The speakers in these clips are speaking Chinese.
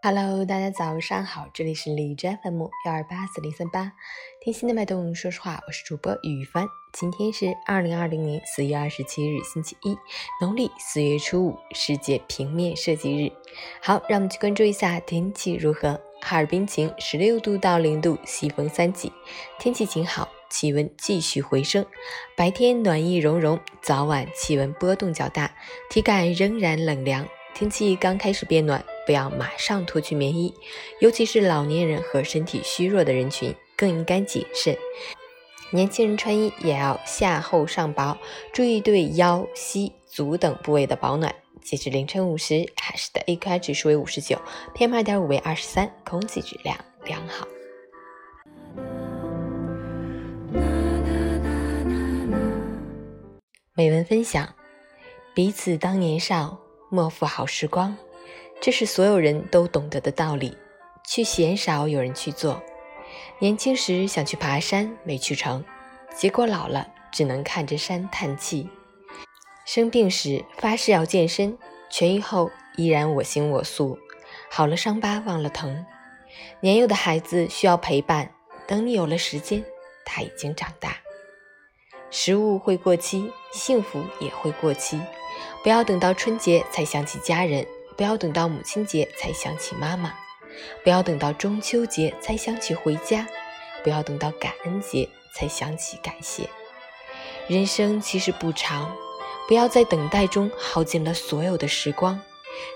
Hello，大家早上好，这里是荔枝 FM 幺二八四零三八，听心的脉动，说实话，我是主播雨帆。今天是二零二零年四月二十七日，星期一，农历四月初五，世界平面设计日。好，让我们去关注一下天气如何。哈尔滨晴，十六度到零度，西风三级，天气晴好，气温继续回升，白天暖意融融，早晚气温波动较大，体感仍然冷凉。天气刚开始变暖。不要马上脱去棉衣，尤其是老年人和身体虚弱的人群更应该谨慎。年轻人穿衣也要下厚上薄，注意对腰、膝、足等部位的保暖。截至凌晨五时，海市的 AQI 指数为五十九，PM 二点五为二十三，空气质量良好。美文分享：彼此当年少，莫负好时光。这是所有人都懂得的道理，却鲜少有人去做。年轻时想去爬山，没去成，结果老了只能看着山叹气。生病时发誓要健身，痊愈后依然我行我素。好了伤疤忘了疼。年幼的孩子需要陪伴，等你有了时间，他已经长大。食物会过期，幸福也会过期。不要等到春节才想起家人。不要等到母亲节才想起妈妈，不要等到中秋节才想起回家，不要等到感恩节才想起感谢。人生其实不长，不要在等待中耗尽了所有的时光。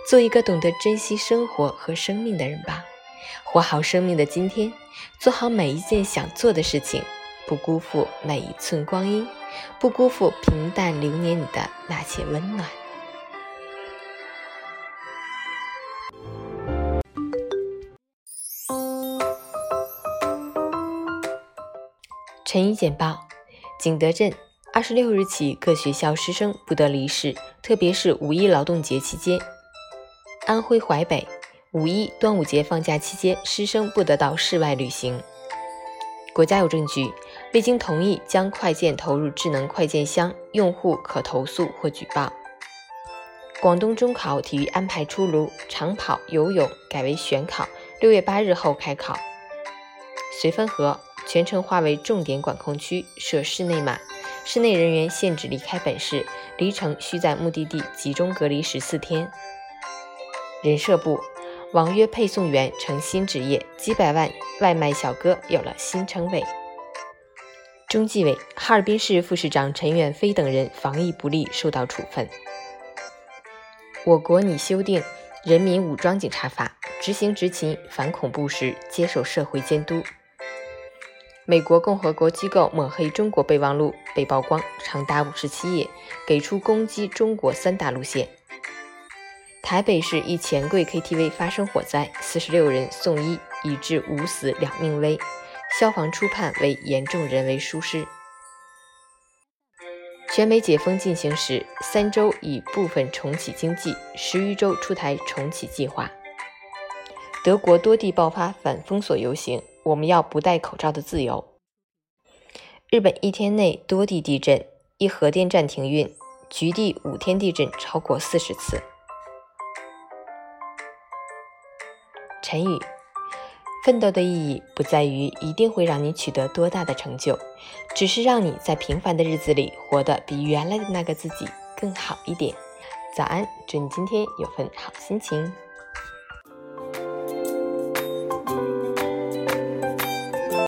做一个懂得珍惜生活和生命的人吧，活好生命的今天，做好每一件想做的事情，不辜负每一寸光阴，不辜负平淡流年里的那些温暖。晨语简报：景德镇二十六日起，各学校师生不得离市，特别是五一劳动节期间。安徽淮北五一、端午节放假期间，师生不得到室外旅行。国家邮政局未经同意将快件投入智能快件箱，用户可投诉或举报。广东中考体育安排出炉，长跑、游泳改为选考，六月八日后开考。绥芬河。全程划为重点管控区，设室内码，室内人员限制离开本市，离城需在目的地集中隔离十四天。人社部网约配送员成新职业，几百万外卖小哥有了新称谓。中纪委哈尔滨市副市长陈远飞等人防疫不力受到处分。我国拟修订《人民武装警察法》，执行执勤反恐怖时接受社会监督。美国共和国机构抹黑中国备忘录被曝光，长达五十七页，给出攻击中国三大路线。台北市一钱柜 KTV 发生火灾，四十六人送医，已致五死两命危，消防初判为严重人为疏失。全美解封进行时，三周已部分重启经济，十余州出台重启计划。德国多地爆发反封锁游行。我们要不戴口罩的自由。日本一天内多地地震，一核电站停运，局地五天地震超过四十次。成语：奋斗的意义不在于一定会让你取得多大的成就，只是让你在平凡的日子里活得比原来的那个自己更好一点。早安，祝你今天有份好心情。